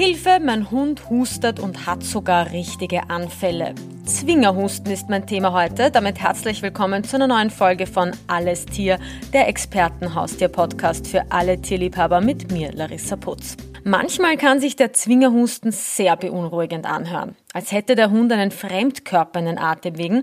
Hilfe, mein Hund hustet und hat sogar richtige Anfälle. Zwingerhusten ist mein Thema heute. Damit herzlich willkommen zu einer neuen Folge von Alles Tier, der Expertenhaustier-Podcast für alle Tierliebhaber mit mir, Larissa Putz. Manchmal kann sich der Zwingerhusten sehr beunruhigend anhören, als hätte der Hund einen Fremdkörper in den Atemwegen.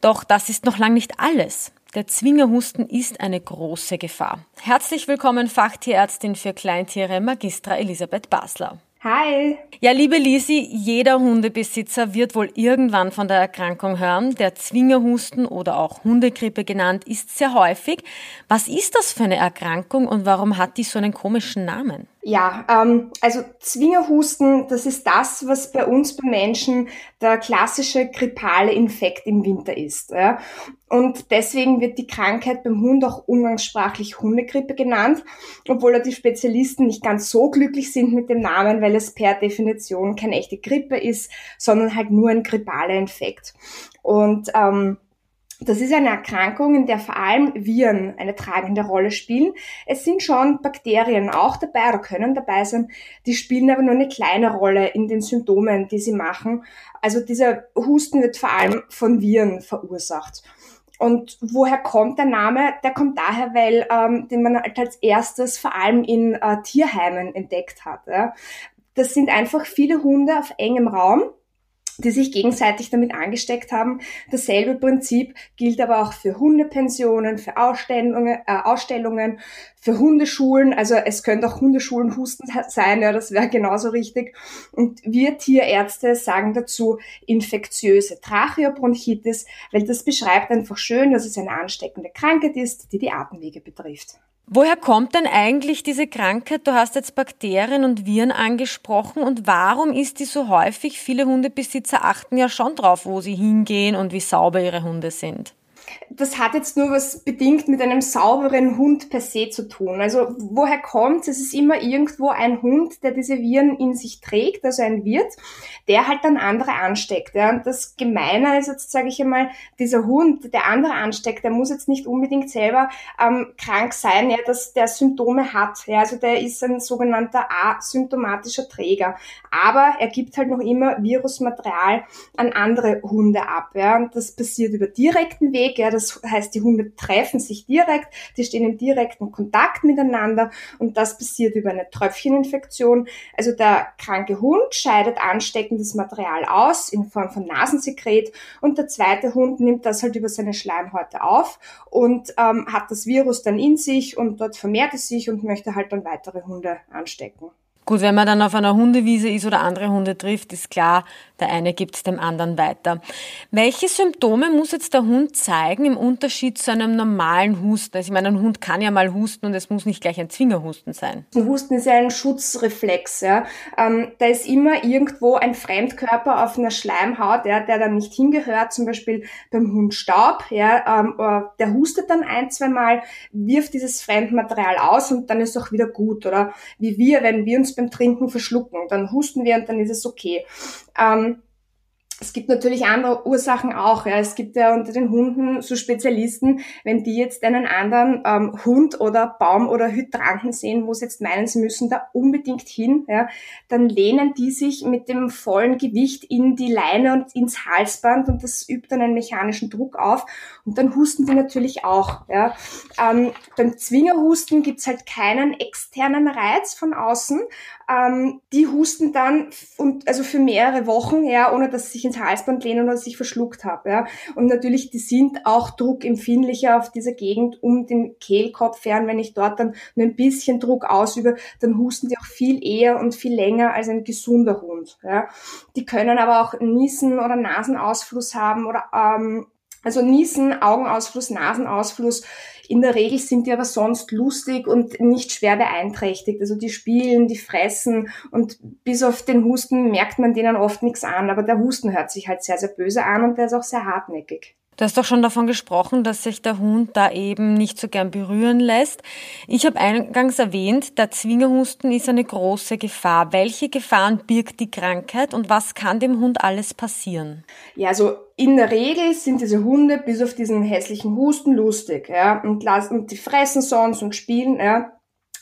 Doch das ist noch lang nicht alles. Der Zwingerhusten ist eine große Gefahr. Herzlich willkommen, Fachtierärztin für Kleintiere, Magistra Elisabeth Basler. Hi. Ja, liebe Lisi, jeder Hundebesitzer wird wohl irgendwann von der Erkrankung hören. Der Zwingerhusten oder auch Hundegrippe genannt ist sehr häufig. Was ist das für eine Erkrankung und warum hat die so einen komischen Namen? Ja, ähm, also Zwingerhusten, das ist das, was bei uns bei Menschen der klassische grippale Infekt im Winter ist. Ja? Und deswegen wird die Krankheit beim Hund auch umgangssprachlich Hundegrippe genannt, obwohl die Spezialisten nicht ganz so glücklich sind mit dem Namen, weil es per Definition keine echte Grippe ist, sondern halt nur ein grippaler Infekt. Und ähm, das ist eine Erkrankung, in der vor allem Viren eine tragende Rolle spielen. Es sind schon Bakterien auch dabei oder können dabei sein, die spielen aber nur eine kleine Rolle in den Symptomen, die sie machen. Also dieser Husten wird vor allem von Viren verursacht. Und woher kommt der Name? Der kommt daher, weil ähm, den man halt als erstes vor allem in äh, Tierheimen entdeckt hat. Ja. Das sind einfach viele Hunde auf engem Raum die sich gegenseitig damit angesteckt haben. Dasselbe Prinzip gilt aber auch für Hundepensionen, für Ausstellungen, äh, Ausstellungen für Hundeschulen. Also es könnte auch Hundeschulen Husten sein, ja, das wäre genauso richtig. Und wir Tierärzte sagen dazu infektiöse Tracheobronchitis, weil das beschreibt einfach schön, dass es eine ansteckende Krankheit ist, die die Atemwege betrifft. Woher kommt denn eigentlich diese Krankheit? Du hast jetzt Bakterien und Viren angesprochen und warum ist die so häufig? Viele Hundebesitzer achten ja schon drauf, wo sie hingehen und wie sauber ihre Hunde sind das hat jetzt nur was bedingt mit einem sauberen Hund per se zu tun. Also woher kommt es? Ist immer irgendwo ein Hund, der diese Viren in sich trägt, also ein Wirt, der halt dann andere ansteckt. Ja. Und das Gemeine ist jetzt, sage ich einmal, dieser Hund, der andere ansteckt, der muss jetzt nicht unbedingt selber ähm, krank sein, ja, dass der Symptome hat. Ja. Also der ist ein sogenannter asymptomatischer Träger. Aber er gibt halt noch immer Virusmaterial an andere Hunde ab. Ja. Und das passiert über direkten Weg. Ja. Das heißt, die Hunde treffen sich direkt, die stehen in direkten Kontakt miteinander und das passiert über eine Tröpfcheninfektion. Also der kranke Hund scheidet ansteckendes Material aus in Form von Nasensekret und der zweite Hund nimmt das halt über seine Schleimhäute auf und ähm, hat das Virus dann in sich und dort vermehrt es sich und möchte halt dann weitere Hunde anstecken. Gut, wenn man dann auf einer Hundewiese ist oder andere Hunde trifft, ist klar, der eine gibt dem anderen weiter. Welche Symptome muss jetzt der Hund zeigen im Unterschied zu einem normalen Husten? Also ich meine, ein Hund kann ja mal husten und es muss nicht gleich ein Zwingerhusten sein. Ein Husten ist ja ein Schutzreflex. Ja. Ähm, da ist immer irgendwo ein Fremdkörper auf einer Schleimhaut, ja, der dann nicht hingehört, zum Beispiel beim Hund Staub. Ja, ähm, äh, der hustet dann ein, zwei Mal, wirft dieses Fremdmaterial aus und dann ist auch wieder gut. Oder wie wir, wenn wir uns beim Trinken verschlucken, dann husten wir und dann ist es okay. Ähm, es gibt natürlich andere Ursachen auch. Ja. Es gibt ja unter den Hunden so Spezialisten, wenn die jetzt einen anderen ähm, Hund oder Baum oder Hydranten sehen, wo sie jetzt meinen, sie müssen da unbedingt hin, ja, dann lehnen die sich mit dem vollen Gewicht in die Leine und ins Halsband und das übt dann einen mechanischen Druck auf und dann husten die natürlich auch. Ja. Ähm, beim Zwingerhusten gibt's halt keinen externen Reiz von außen. Ähm, die husten dann und also für mehrere Wochen, ja, ohne dass sie sich ins Halsband lehnen oder sich verschluckt habe. Ja. Und natürlich, die sind auch druckempfindlicher auf dieser Gegend um den Kehlkopf fern. Wenn ich dort dann nur ein bisschen Druck ausübe, dann husten die auch viel eher und viel länger als ein gesunder Hund. Ja. Die können aber auch Niesen oder Nasenausfluss haben oder ähm, also Niesen, Augenausfluss, Nasenausfluss. In der Regel sind die aber sonst lustig und nicht schwer beeinträchtigt. Also die spielen, die fressen und bis auf den Husten merkt man denen oft nichts an. Aber der Husten hört sich halt sehr, sehr böse an und der ist auch sehr hartnäckig. Du hast doch schon davon gesprochen, dass sich der Hund da eben nicht so gern berühren lässt. Ich habe eingangs erwähnt, der Zwingerhusten ist eine große Gefahr. Welche Gefahren birgt die Krankheit und was kann dem Hund alles passieren? Ja, also in der Regel sind diese Hunde bis auf diesen hässlichen Husten lustig, ja, und, lassen, und die fressen sonst und spielen, ja.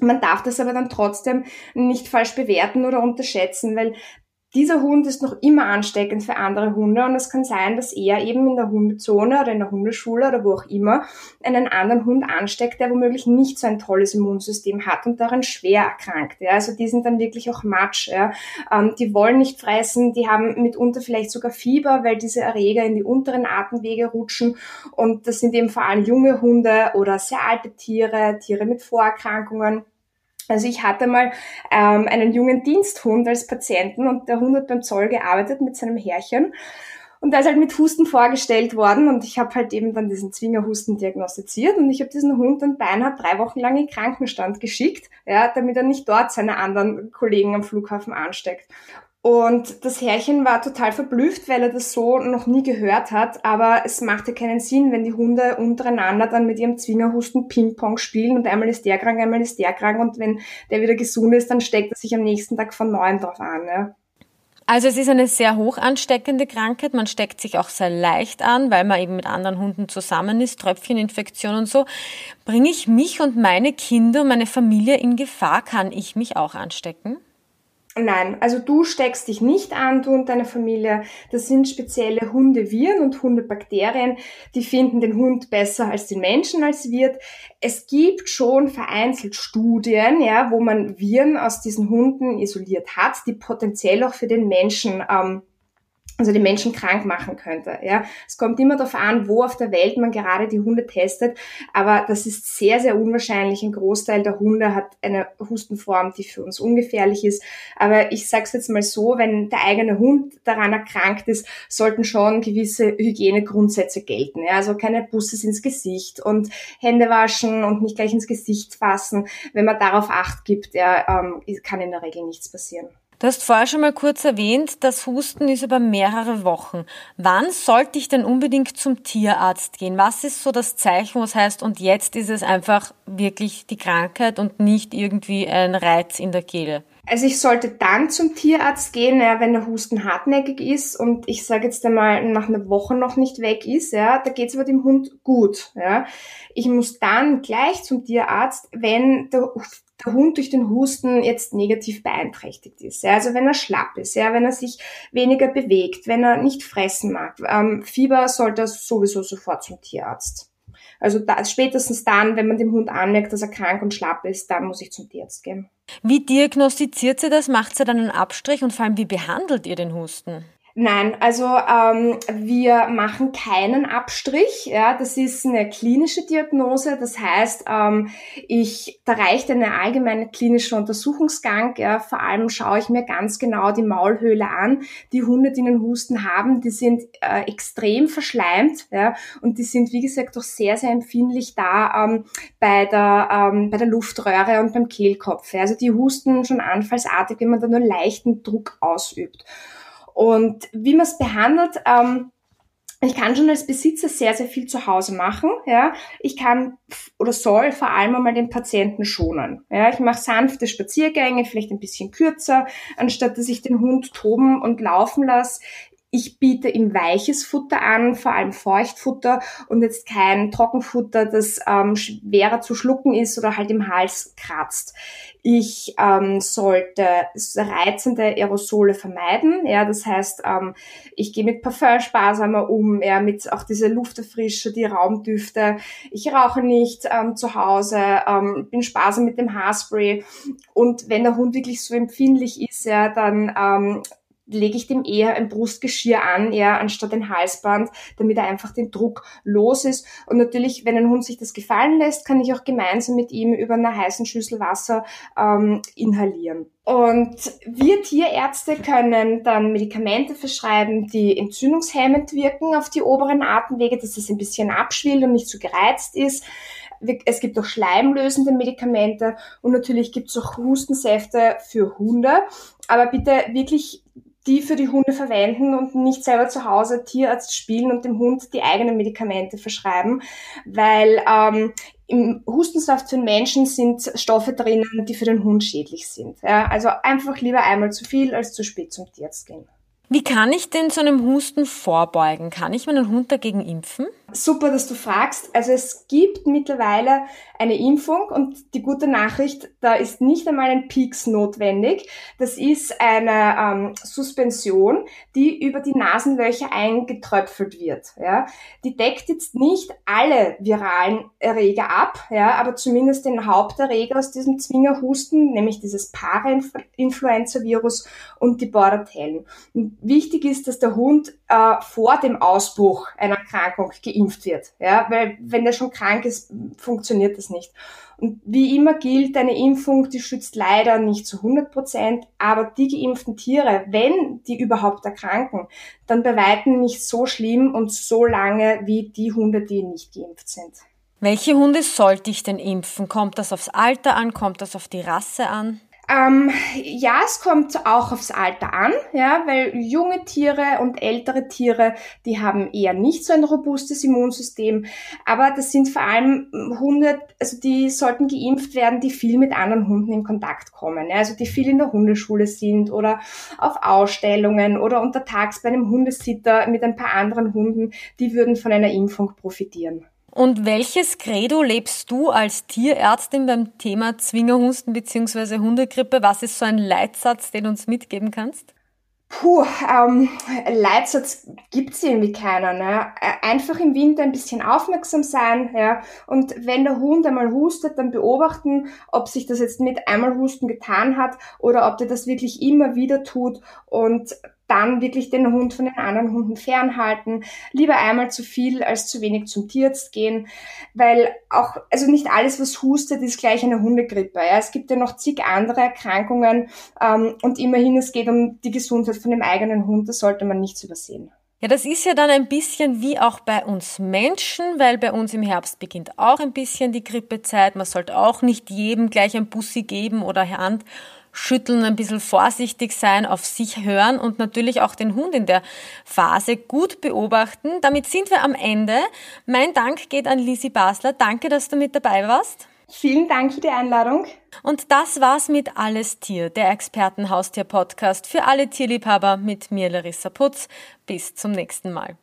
Man darf das aber dann trotzdem nicht falsch bewerten oder unterschätzen, weil dieser Hund ist noch immer ansteckend für andere Hunde und es kann sein, dass er eben in der Hundezone oder in der Hundeschule oder wo auch immer einen anderen Hund ansteckt, der womöglich nicht so ein tolles Immunsystem hat und daran schwer erkrankt. Ja. Also die sind dann wirklich auch matsch. Ja. Ähm, die wollen nicht fressen, die haben mitunter vielleicht sogar Fieber, weil diese Erreger in die unteren Atemwege rutschen und das sind eben vor allem junge Hunde oder sehr alte Tiere, Tiere mit Vorerkrankungen. Also ich hatte mal ähm, einen jungen Diensthund als Patienten und der Hund hat beim Zoll gearbeitet mit seinem Herrchen. Und da ist halt mit Husten vorgestellt worden und ich habe halt eben dann diesen Zwingerhusten diagnostiziert und ich habe diesen Hund dann beinahe drei Wochen lang in Krankenstand geschickt, ja, damit er nicht dort seine anderen Kollegen am Flughafen ansteckt. Und das Herrchen war total verblüfft, weil er das so noch nie gehört hat. Aber es machte keinen Sinn, wenn die Hunde untereinander dann mit ihrem Zwingerhusten Ping-Pong spielen und einmal ist der krank, einmal ist der krank und wenn der wieder gesund ist, dann steckt er sich am nächsten Tag von neuem drauf an. Ja. Also es ist eine sehr hoch ansteckende Krankheit. Man steckt sich auch sehr leicht an, weil man eben mit anderen Hunden zusammen ist, Tröpfcheninfektion und so. Bringe ich mich und meine Kinder und meine Familie in Gefahr? Kann ich mich auch anstecken? Nein, also du steckst dich nicht an, du und deine Familie. Das sind spezielle Hundeviren und Hundebakterien, die finden den Hund besser als den Menschen als Wirt. Es gibt schon vereinzelt Studien, ja, wo man Viren aus diesen Hunden isoliert hat, die potenziell auch für den Menschen ähm, also die Menschen krank machen könnte. Ja, es kommt immer darauf an, wo auf der Welt man gerade die Hunde testet, aber das ist sehr sehr unwahrscheinlich. Ein Großteil der Hunde hat eine Hustenform, die für uns ungefährlich ist. Aber ich sage es jetzt mal so: Wenn der eigene Hund daran erkrankt ist, sollten schon gewisse Hygienegrundsätze gelten. Ja, also keine Busses ins Gesicht und Hände waschen und nicht gleich ins Gesicht fassen. Wenn man darauf Acht gibt, ja, ähm, kann in der Regel nichts passieren. Du hast vorher schon mal kurz erwähnt, das Husten ist über mehrere Wochen. Wann sollte ich denn unbedingt zum Tierarzt gehen? Was ist so das Zeichen, was heißt, und jetzt ist es einfach wirklich die Krankheit und nicht irgendwie ein Reiz in der Kehle? Also ich sollte dann zum Tierarzt gehen, ja, wenn der Husten hartnäckig ist und ich sage jetzt einmal nach einer Woche noch nicht weg ist, ja, da geht es aber dem Hund gut. Ja. Ich muss dann gleich zum Tierarzt, wenn der der Hund durch den Husten jetzt negativ beeinträchtigt ist. Ja, also wenn er schlapp ist, ja, wenn er sich weniger bewegt, wenn er nicht fressen mag. Ähm, Fieber sollte er sowieso sofort zum Tierarzt. Also da, spätestens dann, wenn man dem Hund anmerkt, dass er krank und schlapp ist, dann muss ich zum Tierarzt gehen. Wie diagnostiziert sie das? Macht sie dann einen Abstrich und vor allem, wie behandelt ihr den Husten? Nein, also ähm, wir machen keinen Abstrich. Ja, das ist eine klinische Diagnose. Das heißt, ähm, ich da reicht eine allgemeine klinische Untersuchungsgang. Ja, vor allem schaue ich mir ganz genau die Maulhöhle an. Die Hunde, die einen Husten haben, die sind äh, extrem verschleimt. Ja, und die sind wie gesagt doch sehr sehr empfindlich da ähm, bei der ähm, bei der Luftröhre und beim Kehlkopf. Ja. Also die husten schon anfallsartig, wenn man da nur leichten Druck ausübt. Und wie man es behandelt, ähm, ich kann schon als Besitzer sehr, sehr viel zu Hause machen. Ja, ich kann oder soll vor allem einmal den Patienten schonen. Ja, ich mache sanfte Spaziergänge, vielleicht ein bisschen kürzer, anstatt dass ich den Hund toben und laufen lasse. Ich biete ihm weiches Futter an, vor allem Feuchtfutter und jetzt kein Trockenfutter, das ähm, schwerer zu schlucken ist oder halt im Hals kratzt. Ich ähm, sollte reizende Aerosole vermeiden. Ja, das heißt, ähm, ich gehe mit Parfum sparsamer um, ja, mit auch diese Lufterfrische, die Raumdüfte. Ich rauche nicht ähm, zu Hause, ähm, bin sparsam mit dem Haarspray. Und wenn der Hund wirklich so empfindlich ist, ja, dann ähm, lege ich dem eher ein Brustgeschirr an, eher anstatt ein Halsband, damit er einfach den Druck los ist. Und natürlich, wenn ein Hund sich das gefallen lässt, kann ich auch gemeinsam mit ihm über einer heißen Schüssel Wasser ähm, inhalieren. Und wir Tierärzte können dann Medikamente verschreiben, die entzündungshemmend wirken auf die oberen Atemwege, dass es ein bisschen abschwillt und nicht so gereizt ist. Es gibt auch schleimlösende Medikamente und natürlich gibt es auch Hustensäfte für Hunde. Aber bitte wirklich die für die Hunde verwenden und nicht selber zu Hause Tierarzt spielen und dem Hund die eigenen Medikamente verschreiben, weil ähm, im Hustensaft für den Menschen sind Stoffe drinnen, die für den Hund schädlich sind. Ja, also einfach lieber einmal zu viel als zu spät zum Tierarzt gehen. Wie kann ich denn zu einem Husten vorbeugen? Kann ich meinen Hund dagegen impfen? Super, dass du fragst. Also es gibt mittlerweile eine Impfung und die gute Nachricht, da ist nicht einmal ein Peaks notwendig. Das ist eine ähm, Suspension, die über die Nasenlöcher eingetröpfelt wird. Ja. Die deckt jetzt nicht alle viralen Erreger ab, ja, aber zumindest den Haupterreger aus diesem Zwingerhusten, nämlich dieses Parainfluenza-Virus und die Bordetellen. Und wichtig ist, dass der Hund äh, vor dem Ausbruch einer Erkrankung geimpft wird. Ja, weil wenn er schon krank ist, funktioniert das nicht. Und wie immer gilt, eine Impfung, die schützt leider nicht zu 100 Prozent, aber die geimpften Tiere, wenn die überhaupt erkranken, dann bei weitem nicht so schlimm und so lange wie die Hunde, die nicht geimpft sind. Welche Hunde sollte ich denn impfen? Kommt das aufs Alter an? Kommt das auf die Rasse an? Ähm, ja, es kommt auch aufs Alter an, ja, weil junge Tiere und ältere Tiere, die haben eher nicht so ein robustes Immunsystem. Aber das sind vor allem Hunde, also die sollten geimpft werden, die viel mit anderen Hunden in Kontakt kommen. Ja, also die viel in der Hundeschule sind oder auf Ausstellungen oder untertags bei einem Hundesitter mit ein paar anderen Hunden, die würden von einer Impfung profitieren. Und welches Credo lebst du als Tierärztin beim Thema Zwingerhusten bzw. Hundegrippe? Was ist so ein Leitsatz, den du uns mitgeben kannst? Puh, ähm, Leitsatz gibt's irgendwie keiner. Ne? Einfach im Winter ein bisschen aufmerksam sein, ja. Und wenn der Hund einmal hustet, dann beobachten, ob sich das jetzt mit einmal Husten getan hat oder ob der das wirklich immer wieder tut und dann wirklich den Hund von den anderen Hunden fernhalten, lieber einmal zu viel als zu wenig zum Tierarzt gehen, weil auch, also nicht alles, was hustet, ist gleich eine Hundegrippe. Ja. Es gibt ja noch zig andere Erkrankungen ähm, und immerhin, es geht um die Gesundheit von dem eigenen Hund, das sollte man nicht übersehen. Ja, das ist ja dann ein bisschen wie auch bei uns Menschen, weil bei uns im Herbst beginnt auch ein bisschen die Grippezeit. Man sollte auch nicht jedem gleich ein Bussi geben oder Hand schütteln, ein bisschen vorsichtig sein, auf sich hören und natürlich auch den Hund in der Phase gut beobachten. Damit sind wir am Ende. Mein Dank geht an Lisi Basler. Danke, dass du mit dabei warst. Vielen Dank für die Einladung. Und das war's mit Alles Tier, der Expertenhaustier-Podcast für alle Tierliebhaber mit mir, Larissa Putz. Bis zum nächsten Mal.